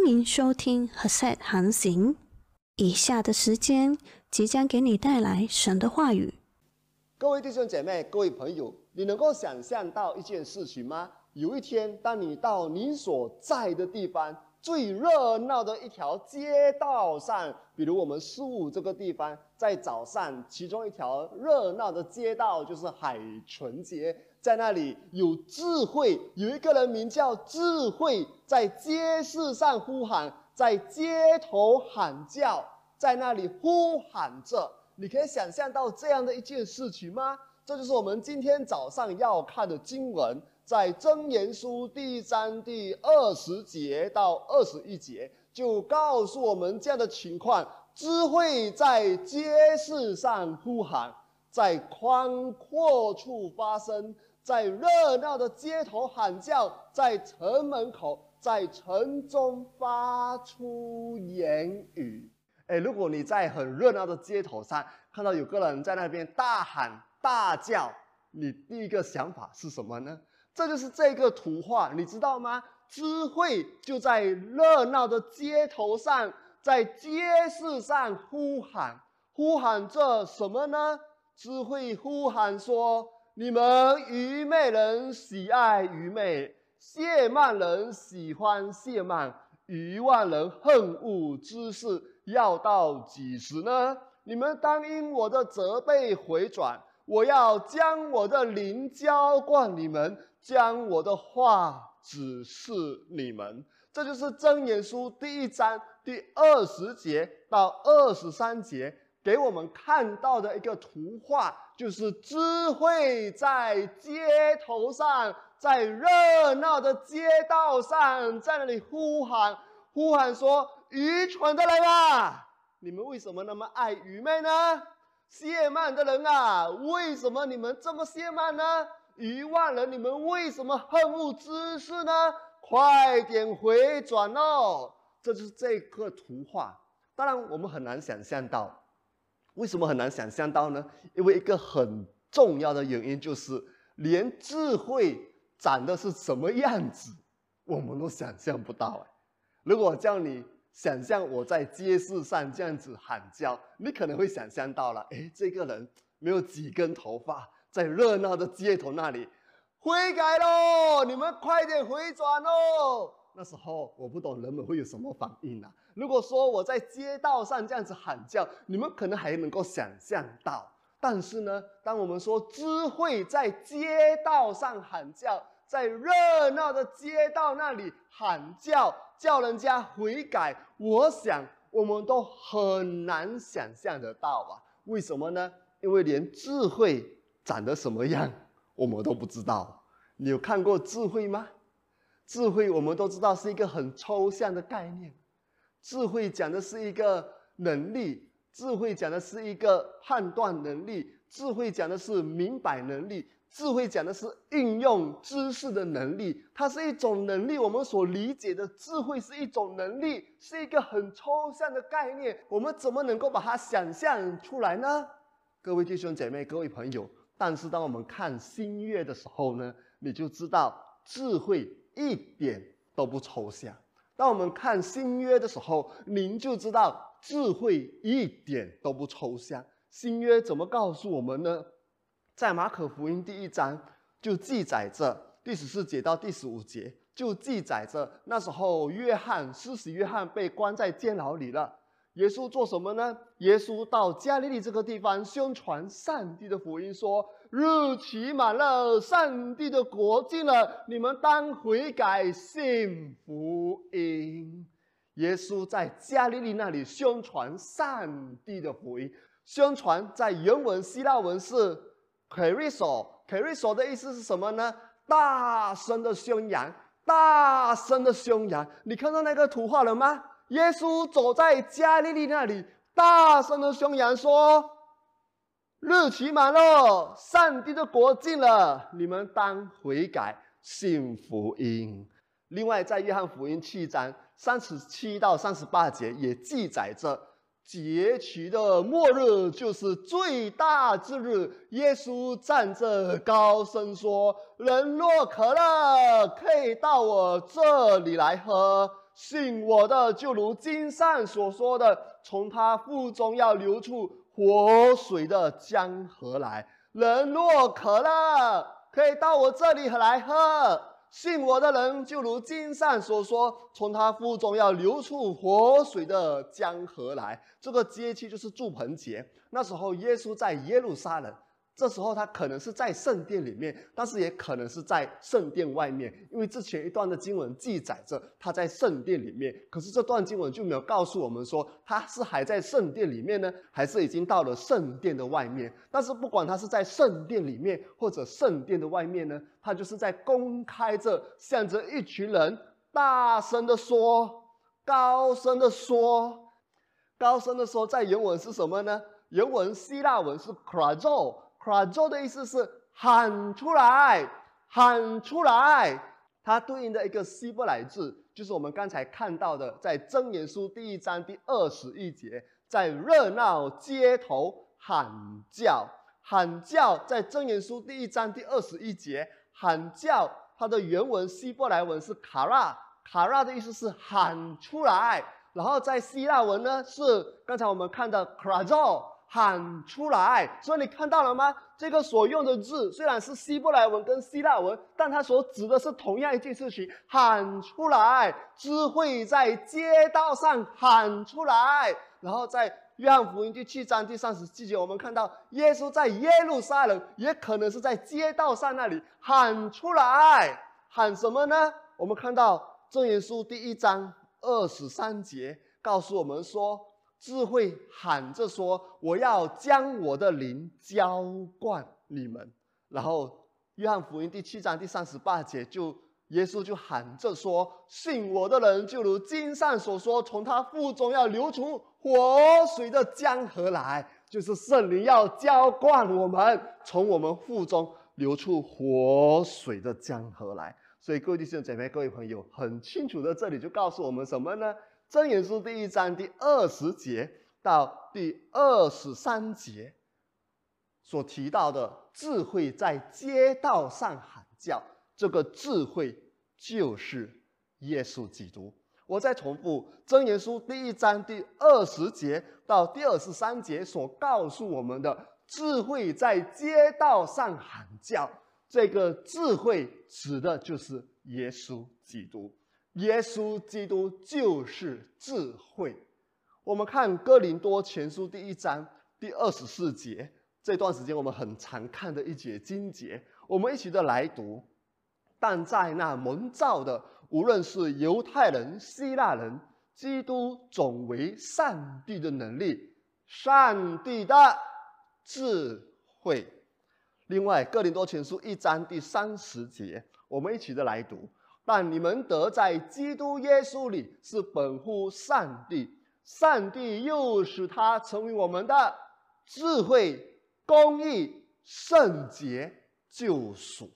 欢迎收听《和 set 航行》。以下的时间即将给你带来神的话语。各位弟兄姐妹、各位朋友，你能够想象到一件事情吗？有一天，当你到你所在的地方最热闹的一条街道上，比如我们事务这个地方，在早上，其中一条热闹的街道就是海豚街。在那里有智慧，有一个人名叫智慧，在街市上呼喊，在街头喊叫，在那里呼喊着。你可以想象到这样的一件事情吗？这就是我们今天早上要看的经文，在箴言书第一章第二十节到二十一节，就告诉我们这样的情况：智慧在街市上呼喊，在宽阔处发声。在热闹的街头喊叫，在城门口，在城中发出言语。哎，如果你在很热闹的街头上看到有个人在那边大喊大叫，你第一个想法是什么呢？这就是这个图画，你知道吗？智慧就在热闹的街头上，在街市上呼喊，呼喊着什么呢？智慧呼喊说。你们愚昧人喜爱愚昧，谢曼人喜欢谢曼，愚妄人恨恶知识，要到几时呢？你们当因我的责备回转，我要将我的灵浇灌你们，将我的话指示你们。这就是箴言书第一章第二十节到二十三节。给我们看到的一个图画，就是智慧在街头上，在热闹的街道上，在那里呼喊，呼喊说：“愚蠢的人啊，你们为什么那么爱愚昧呢？谢曼的人啊，为什么你们这么谢曼呢？愚妄人，你们为什么恨恶知识呢？快点回转哦！”这就是这个图画。当然，我们很难想象到。为什么很难想象到呢？因为一个很重要的原因就是，连智慧长的是什么样子，我们都想象不到。哎，如果叫你想象我在街市上这样子喊叫，你可能会想象到了。哎，这个人没有几根头发，在热闹的街头那里悔改喽！你们快点回转喽！那时候我不懂人们会有什么反应啊？如果说我在街道上这样子喊叫，你们可能还能够想象到。但是呢，当我们说智慧在街道上喊叫，在热闹的街道那里喊叫，叫人家悔改，我想我们都很难想象得到啊。为什么呢？因为连智慧长得什么样，我们都不知道。你有看过智慧吗？智慧我们都知道是一个很抽象的概念。智慧讲的是一个能力，智慧讲的是一个判断能力，智慧讲的是明白能力，智慧讲的是应用知识的能力。它是一种能力，我们所理解的智慧是一种能力，是一个很抽象的概念。我们怎么能够把它想象出来呢？各位弟兄姐妹，各位朋友，但是当我们看新月的时候呢，你就知道智慧一点都不抽象。当我们看新约的时候，您就知道智慧一点都不抽象。新约怎么告诉我们呢？在马可福音第一章就记载着第十四节到第十五节，就记载着那时候约翰施洗约翰被关在监牢里了。耶稣做什么呢？耶稣到加利利这个地方宣传上帝的福音，说。日期满了，上帝的国近了，你们当悔改信福音。耶稣在加利利那里宣传上帝的福音，宣传在原文希腊文是 “keriso”，“keriso” 的意思是什么呢？大声的宣扬，大声的宣扬。你看到那个图画了吗？耶稣走在加利利那里，大声的宣扬说。日期满了，上帝的国近了，你们当悔改，信福音。另外，在约翰福音七章三十七到三十八节也记载着，节期的末日就是最大之日。耶稣站着高声说：“人若渴了，可以到我这里来喝。”信我的，就如经上所说的，从他腹中要流出活水的江河来。人若渴了，可以到我这里来喝。信我的人，就如经上所说，从他腹中要流出活水的江河来。这个节气就是祝棚节，那时候耶稣在耶路撒冷。这时候他可能是在圣殿里面，但是也可能是在圣殿外面，因为之前一段的经文记载着他在圣殿里面，可是这段经文就没有告诉我们说他是还在圣殿里面呢，还是已经到了圣殿的外面。但是不管他是在圣殿里面或者圣殿的外面呢，他就是在公开着向着一群人大声的说，高声的说，高声的说，在原文是什么呢？原文希腊文是 c “crazo” 的意思是喊出来，喊出来。它对应的一个希伯来字，就是我们刚才看到的，在箴言书第一章第二十一节，在热闹街头喊叫，喊叫。在箴言书第一章第二十一节，喊叫，它的原文希伯来文是卡拉，卡拉的意思是喊出来。然后在希腊文呢，是刚才我们看的 c r a z o 喊出来，所以你看到了吗？这个所用的字虽然是希伯来文跟希腊文，但它所指的是同样一件事情：喊出来，智慧在街道上喊出来。然后在约翰福音第七章第三十七节，我们看到耶稣在耶路撒冷，也可能是在街道上那里喊出来，喊什么呢？我们看到正言书第一章二十三节告诉我们说。智慧喊着说：“我要将我的灵浇灌你们。”然后，约翰福音第七章第三十八节，就耶稣就喊着说：“信我的人，就如经上所说，从他腹中要流出活水的江河来。”就是圣灵要浇灌我们，从我们腹中流出活水的江河来。所以，各位弟兄姐妹、各位朋友，很清楚的，这里就告诉我们什么呢？箴言书第一章第二十节到第二十三节所提到的智慧在街道上喊叫，这个智慧就是耶稣基督。我再重复，箴言书第一章第二十节到第二十三节所告诉我们的智慧在街道上喊叫，这个智慧指的就是耶稣基督。耶稣基督就是智慧。我们看哥林多前书第一章第二十四节，这段时间我们很常看的一节经节，我们一起的来读。但在那蒙召的，无论是犹太人、希腊人，基督总为上帝的能力，上帝的智慧。另外，哥林多前书一章第三十节，我们一起的来读。但你们得在基督耶稣里是本乎上帝，上帝又使他成为我们的智慧、公义、圣洁、救赎。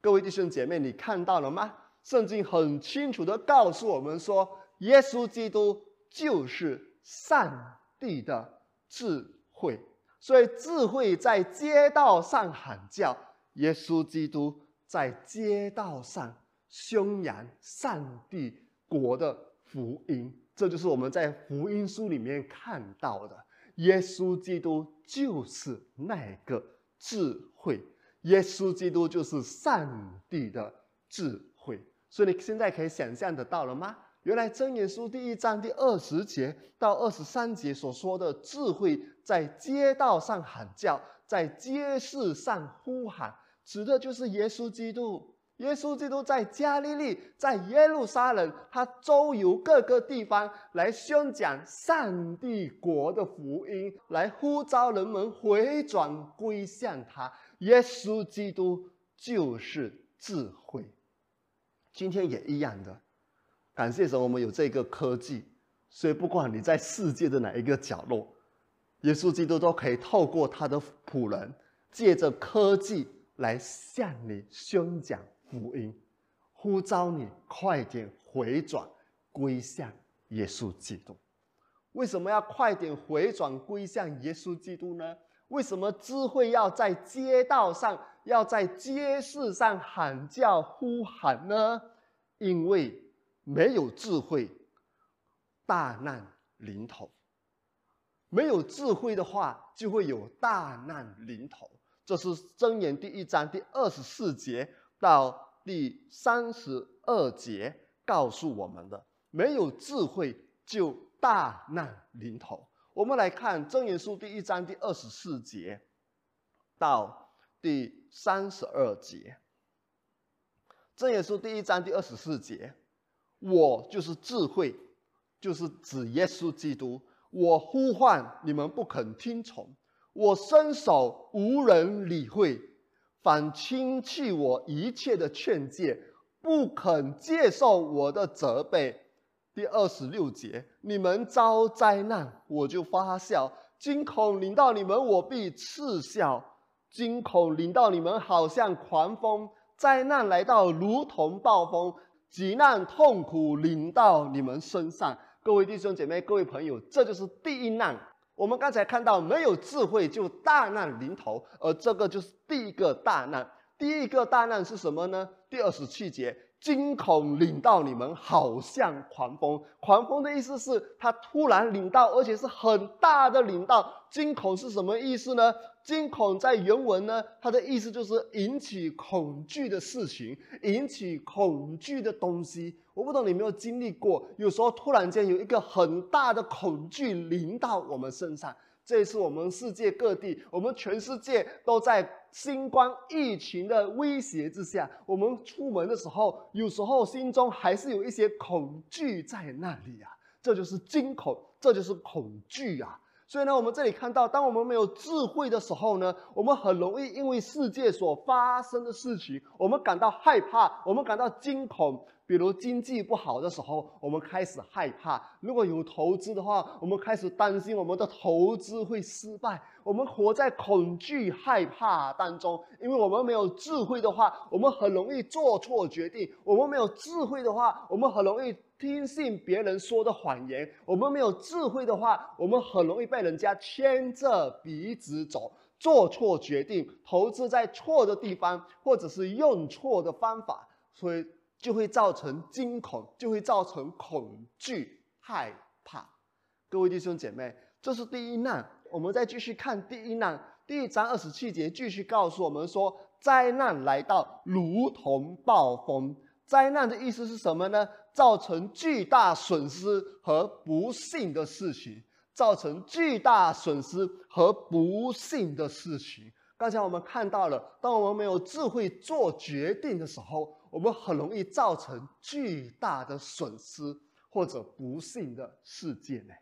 各位弟兄姐妹，你看到了吗？圣经很清楚的告诉我们说，耶稣基督就是上帝的智慧。所以智慧在街道上喊叫，耶稣基督在街道上。宣扬上帝国的福音，这就是我们在福音书里面看到的。耶稣基督就是那个智慧，耶稣基督就是上帝的智慧。所以你现在可以想象得到了吗？原来真言书第一章第二十节到二十三节所说的智慧，在街道上喊叫，在街市上呼喊，指的就是耶稣基督。耶稣基督在加利利，在耶路撒冷，他周游各个地方来宣讲上帝国的福音，来呼召人们回转归向他。耶稣基督就是智慧，今天也一样的。感谢神，我们有这个科技，所以不管你在世界的哪一个角落，耶稣基督都可以透过他的仆人，借着科技来向你宣讲。福音呼召你快点回转归向耶稣基督。为什么要快点回转归向耶稣基督呢？为什么智慧要在街道上、要在街市上喊叫呼喊呢？因为没有智慧，大难临头。没有智慧的话，就会有大难临头。这是箴言第一章第二十四节到第三十二节告诉我们的：没有智慧，就大难临头。我们来看箴言书第一章第二十四节到第三十二节。箴言书第一章第二十四节，我就是智慧，就是指耶稣基督。我呼唤你们不肯听从，我伸手无人理会，反轻弃我一切的劝诫，不肯接受我的责备。第二十六节，你们遭灾难，我就发笑；惊恐临到你们，我必嗤笑；惊恐临到你们，好像狂风；灾难来到，如同暴风；急难痛苦临到你们身上。各位弟兄姐妹，各位朋友，这就是第一难。我们刚才看到，没有智慧就大难临头，而这个就是第一个大难。第一个大难是什么呢？第二十七节。惊恐领到你们，好像狂风。狂风的意思是它突然领到，而且是很大的领到。惊恐是什么意思呢？惊恐在原文呢，它的意思就是引起恐惧的事情，引起恐惧的东西。我不懂你有没有经历过，有时候突然间有一个很大的恐惧临到我们身上。这一次我们世界各地，我们全世界都在新冠疫情的威胁之下。我们出门的时候，有时候心中还是有一些恐惧在那里啊。这就是惊恐，这就是恐惧啊。所以呢，我们这里看到，当我们没有智慧的时候呢，我们很容易因为世界所发生的事情，我们感到害怕，我们感到惊恐。比如经济不好的时候，我们开始害怕；如果有投资的话，我们开始担心我们的投资会失败。我们活在恐惧、害怕当中，因为我们没有智慧的话，我们很容易做错决定；我们没有智慧的话，我们很容易听信别人说的谎言；我们没有智慧的话，我们很容易被人家牵着鼻子走，做错决定，投资在错的地方，或者是用错的方法，所以。就会造成惊恐，就会造成恐惧、害怕。各位弟兄姐妹，这是第一难。我们再继续看第一难，第一章二十七节继续告诉我们说：灾难来到，如同暴风。灾难的意思是什么呢？造成巨大损失和不幸的事情，造成巨大损失和不幸的事情。刚才我们看到了，当我们没有智慧做决定的时候，我们很容易造成巨大的损失或者不幸的事件呢。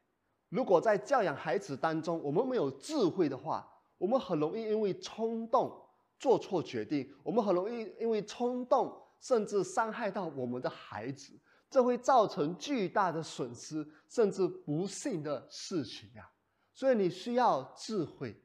如果在教养孩子当中，我们没有智慧的话，我们很容易因为冲动做错决定，我们很容易因为冲动甚至伤害到我们的孩子，这会造成巨大的损失甚至不幸的事情呀。所以你需要智慧。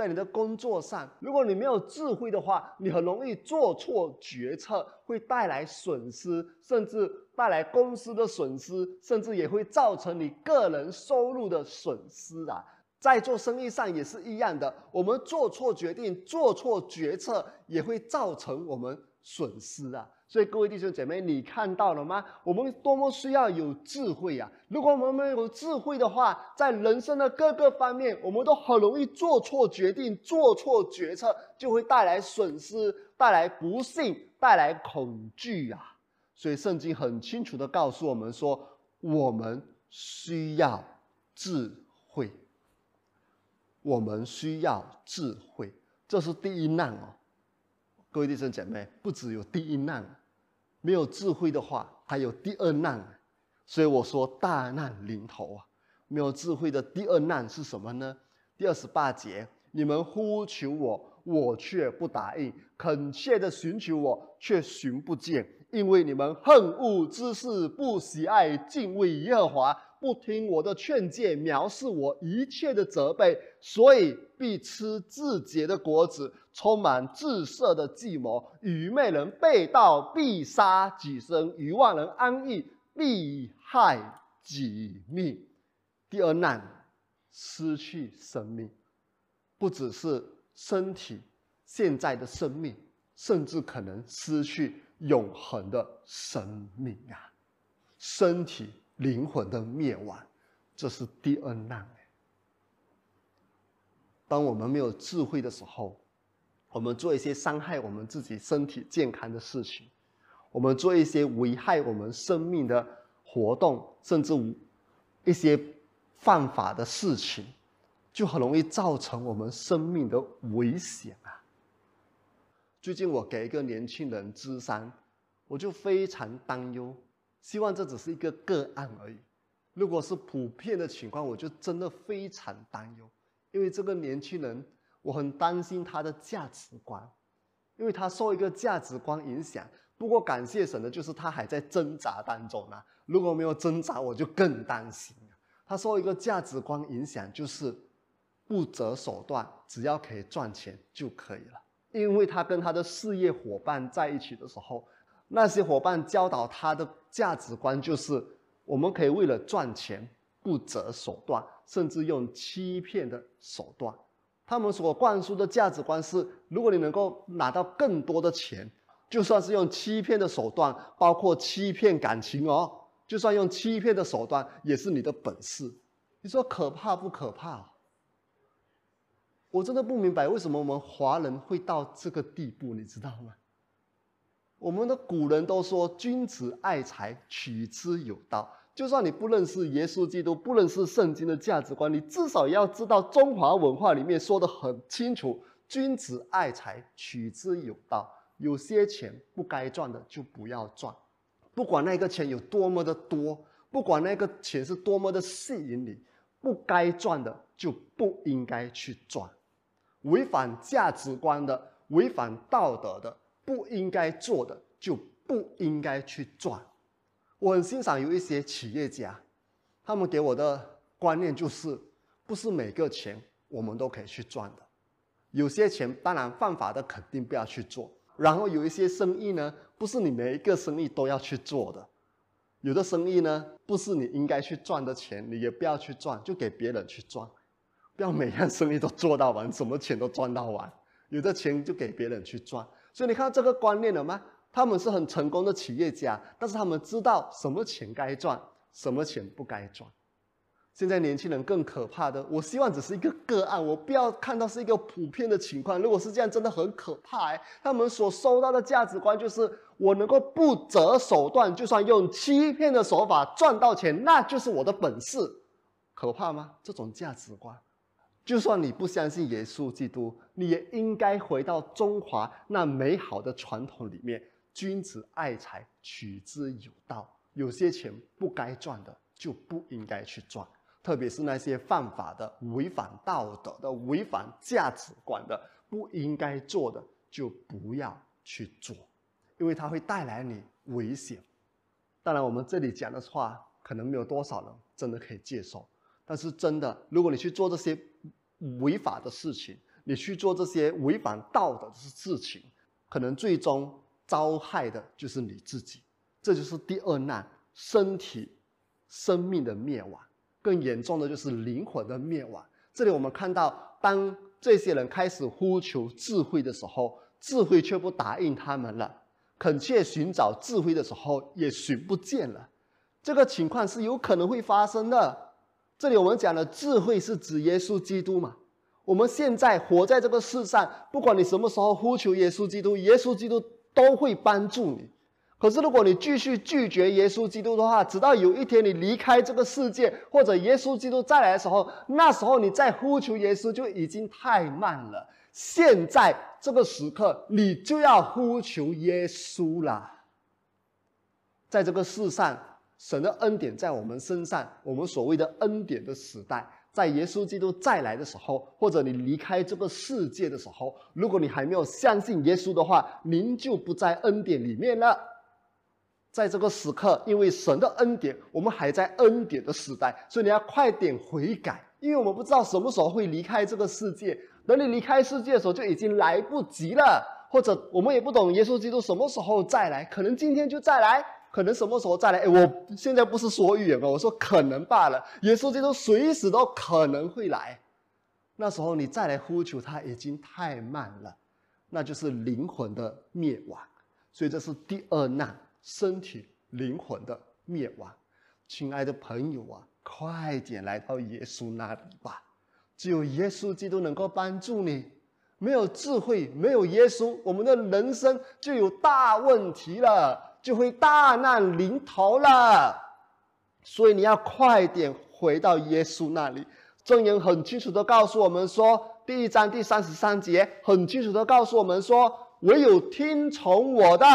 在你的工作上，如果你没有智慧的话，你很容易做错决策，会带来损失，甚至带来公司的损失，甚至也会造成你个人收入的损失啊！在做生意上也是一样的，我们做错决定、做错决策，也会造成我们损失啊！所以，各位弟兄姐妹，你看到了吗？我们多么需要有智慧呀！如果我们没有智慧的话，在人生的各个方面，我们都很容易做错决定、做错决策，就会带来损失、带来不幸、带来恐惧啊！所以，圣经很清楚的告诉我们说，我们需要智慧，我们需要智慧，这是第一难哦。各位弟兄姐妹，不只有第一难。没有智慧的话，还有第二难，所以我说大难临头啊！没有智慧的第二难是什么呢？第二十八节，你们呼求我，我却不答应；恳切的寻求我，却寻不见，因为你们恨恶之事，不喜爱敬畏耶和华，不听我的劝诫，藐视我一切的责备，所以必吃自己的果子。充满自设的计谋，愚昧人被盗必杀己身，愚妄人安逸必害己命。第二难，失去生命，不只是身体现在的生命，甚至可能失去永恒的生命啊！身体、灵魂的灭亡，这是第二难。当我们没有智慧的时候，我们做一些伤害我们自己身体健康的事情，我们做一些危害我们生命的活动，甚至一些犯法的事情，就很容易造成我们生命的危险啊！最近我给一个年轻人咨商，我就非常担忧，希望这只是一个个案而已。如果是普遍的情况，我就真的非常担忧，因为这个年轻人。我很担心他的价值观，因为他受一个价值观影响。不过感谢神的，就是他还在挣扎当中呢。如果没有挣扎，我就更担心他受一个价值观影响，就是不择手段，只要可以赚钱就可以了。因为他跟他的事业伙伴在一起的时候，那些伙伴教导他的价值观就是：我们可以为了赚钱不择手段，甚至用欺骗的手段。他们所灌输的价值观是：如果你能够拿到更多的钱，就算是用欺骗的手段，包括欺骗感情哦，就算用欺骗的手段，也是你的本事。你说可怕不可怕？我真的不明白为什么我们华人会到这个地步，你知道吗？我们的古人都说：“君子爱财，取之有道。”就算你不认识耶稣基督，不认识圣经的价值观，你至少要知道中华文化里面说的很清楚：君子爱财，取之有道。有些钱不该赚的就不要赚，不管那个钱有多么的多，不管那个钱是多么的吸引你，不该赚的就不应该去赚。违反价值观的、违反道德的、不应该做的就不应该去赚。我很欣赏有一些企业家，他们给我的观念就是，不是每个钱我们都可以去赚的，有些钱当然犯法的肯定不要去做。然后有一些生意呢，不是你每一个生意都要去做的，有的生意呢，不是你应该去赚的钱，你也不要去赚，就给别人去赚，不要每样生意都做到完，什么钱都赚到完，有的钱就给别人去赚。所以你看这个观念了吗？他们是很成功的企业家，但是他们知道什么钱该赚，什么钱不该赚。现在年轻人更可怕的，我希望只是一个个案，我不要看到是一个普遍的情况。如果是这样，真的很可怕哎。他们所收到的价值观就是，我能够不择手段，就算用欺骗的手法赚到钱，那就是我的本事。可怕吗？这种价值观，就算你不相信耶稣基督，你也应该回到中华那美好的传统里面。君子爱财，取之有道。有些钱不该赚的，就不应该去赚。特别是那些犯法的、违反道德的、违反价值观的，不应该做的，就不要去做，因为它会带来你危险。当然，我们这里讲的话，可能没有多少人真的可以接受。但是，真的，如果你去做这些违法的事情，你去做这些违反道德的事情，可能最终。遭害的就是你自己，这就是第二难：身体、生命的灭亡。更严重的就是灵魂的灭亡。这里我们看到，当这些人开始呼求智慧的时候，智慧却不答应他们了；恳切寻找智慧的时候，也寻不见了。这个情况是有可能会发生的。这里我们讲的智慧是指耶稣基督嘛？我们现在活在这个世上，不管你什么时候呼求耶稣基督，耶稣基督。都会帮助你，可是如果你继续拒绝耶稣基督的话，直到有一天你离开这个世界，或者耶稣基督再来的时候，那时候你再呼求耶稣就已经太慢了。现在这个时刻，你就要呼求耶稣了。在这个世上，神的恩典在我们身上，我们所谓的恩典的时代。在耶稣基督再来的时候，或者你离开这个世界的时候，如果你还没有相信耶稣的话，您就不在恩典里面了。在这个时刻，因为神的恩典，我们还在恩典的时代，所以你要快点悔改，因为我们不知道什么时候会离开这个世界。等你离开世界的时候，就已经来不及了。或者我们也不懂耶稣基督什么时候再来，可能今天就再来。可能什么时候再来？哎，我现在不是说预言吗？我说可能罢了。耶稣基督随时都可能会来，那时候你再来呼求他已经太慢了，那就是灵魂的灭亡。所以这是第二难，身体灵魂的灭亡。亲爱的朋友啊，快点来到耶稣那里吧！只有耶稣基督能够帮助你。没有智慧，没有耶稣，我们的人生就有大问题了，就会大难临头了。所以你要快点回到耶稣那里。证人很清楚的告诉我们说，第一章第三十三节很清楚的告诉我们说，唯有听从我的。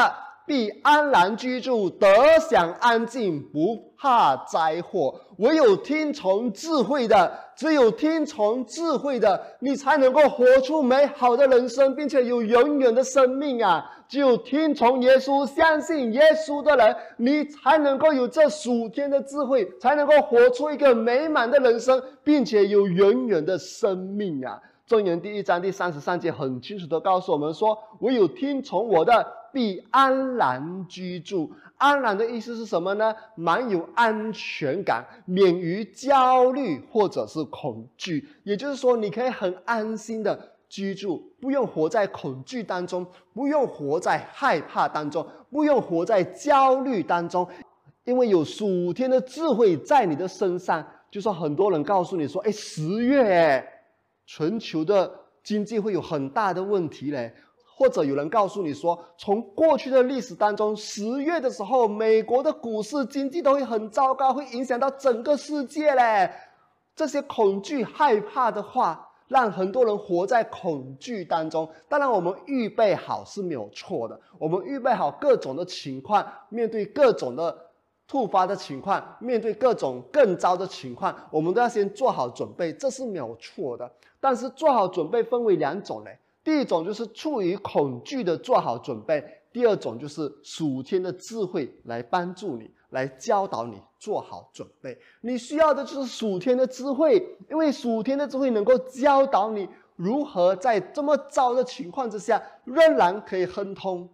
必安然居住，得享安静，不怕灾祸。唯有听从智慧的，只有听从智慧的，你才能够活出美好的人生，并且有永远的生命啊！只有听从耶稣、相信耶稣的人，你才能够有这数天的智慧，才能够活出一个美满的人生，并且有永远的生命啊！箴言第一章第三十三节很清楚的告诉我们说：唯有听从我的。必安然居住。安然的意思是什么呢？蛮有安全感，免于焦虑或者是恐惧。也就是说，你可以很安心的居住，不用活在恐惧当中，不用活在害怕当中，不用活在焦虑当中，因为有属天的智慧在你的身上。就说很多人告诉你说：“哎，十月，全球的经济会有很大的问题嘞。”或者有人告诉你说，从过去的历史当中，十月的时候，美国的股市经济都会很糟糕，会影响到整个世界嘞。这些恐惧、害怕的话，让很多人活在恐惧当中。当然，我们预备好是没有错的，我们预备好各种的情况，面对各种的突发的情况，面对各种更糟的情况，我们都要先做好准备，这是没有错的。但是做好准备分为两种嘞。第一种就是处于恐惧的做好准备，第二种就是属天的智慧来帮助你，来教导你做好准备。你需要的就是属天的智慧，因为属天的智慧能够教导你如何在这么糟的情况之下仍然可以亨通。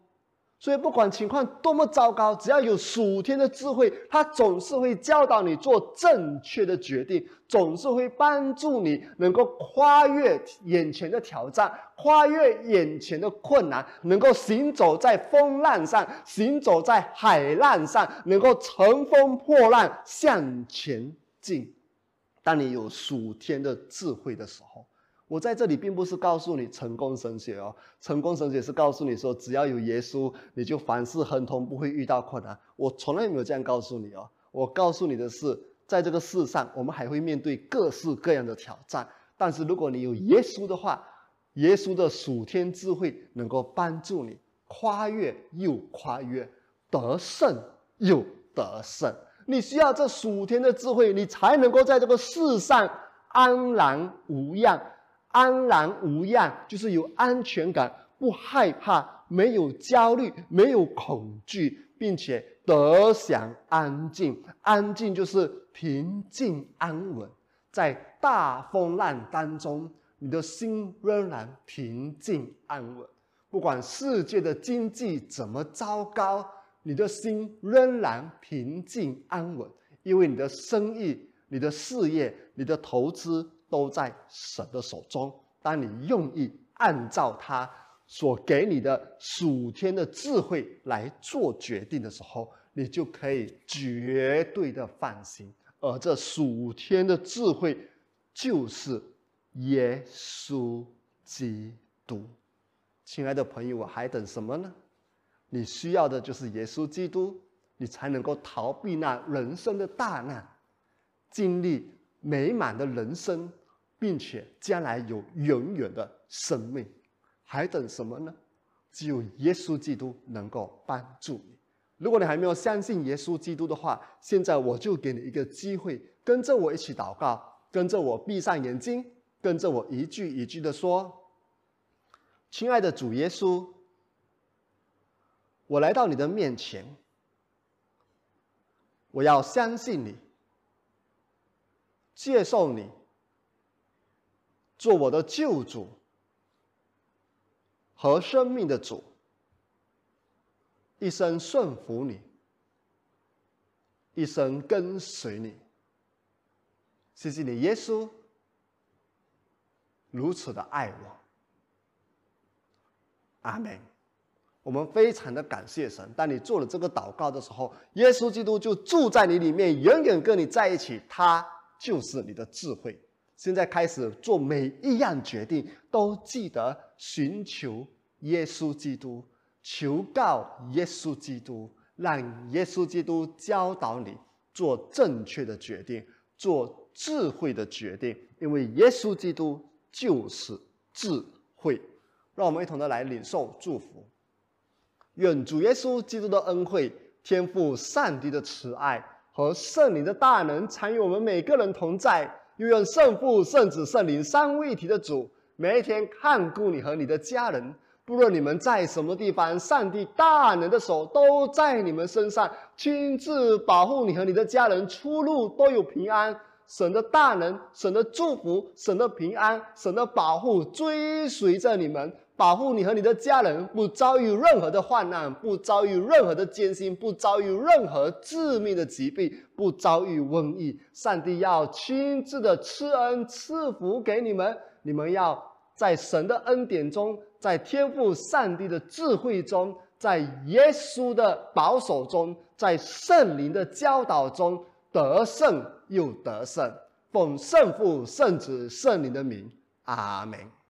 所以，不管情况多么糟糕，只要有属天的智慧，他总是会教导你做正确的决定，总是会帮助你能够跨越眼前的挑战，跨越眼前的困难，能够行走在风浪上，行走在海浪上，能够乘风破浪向前进。当你有属天的智慧的时候。我在这里并不是告诉你成功神学哦，成功神学是告诉你说，只要有耶稣，你就凡事亨通，不会遇到困难。我从来没有这样告诉你哦。我告诉你的是，在这个世上，我们还会面对各式各样的挑战。但是如果你有耶稣的话，耶稣的属天智慧能够帮助你跨越又跨越，得胜又得胜。你需要这属天的智慧，你才能够在这个世上安然无恙。安然无恙，就是有安全感，不害怕，没有焦虑，没有恐惧，并且得享安静。安静就是平静安稳，在大风浪当中，你的心仍然平静安稳。不管世界的经济怎么糟糕，你的心仍然平静安稳，因为你的生意、你的事业、你的投资。都在神的手中。当你用意按照他所给你的属天的智慧来做决定的时候，你就可以绝对的放心。而这属天的智慧就是耶稣基督。亲爱的朋友，我还等什么呢？你需要的就是耶稣基督，你才能够逃避那人生的大难，经历美满的人生。并且将来有永远的生命，还等什么呢？只有耶稣基督能够帮助你。如果你还没有相信耶稣基督的话，现在我就给你一个机会，跟着我一起祷告，跟着我闭上眼睛，跟着我一句一句的说：“亲爱的主耶稣，我来到你的面前，我要相信你，接受你。”做我的救主和生命的主，一生顺服你，一生跟随你。谢谢你，耶稣，如此的爱我。阿门。我们非常的感谢神。当你做了这个祷告的时候，耶稣基督就住在你里面，永远跟你在一起。他就是你的智慧。现在开始做每一样决定，都记得寻求耶稣基督，求告耶稣基督，让耶稣基督教导你做正确的决定，做智慧的决定。因为耶稣基督就是智慧。让我们一同的来领受祝福。愿主耶稣基督的恩惠、天赋上帝的慈爱和圣灵的大能常与我们每个人同在。又用圣父、圣子、圣灵三位一体的主，每一天看顾你和你的家人。不论你们在什么地方，上帝大能的手都在你们身上，亲自保护你和你的家人，出入都有平安。省得大能、省得祝福、省得平安、省得保护追随着你们。保护你和你的家人不遭遇任何的患难，不遭遇任何的艰辛，不遭遇任何致命的疾病，不遭遇瘟疫。上帝要亲自的赐恩赐福给你们，你们要在神的恩典中，在天赋上帝的智慧中，在耶稣的保守中，在圣灵的教导中得胜又得胜。奉圣父、圣子、圣灵的名，阿门。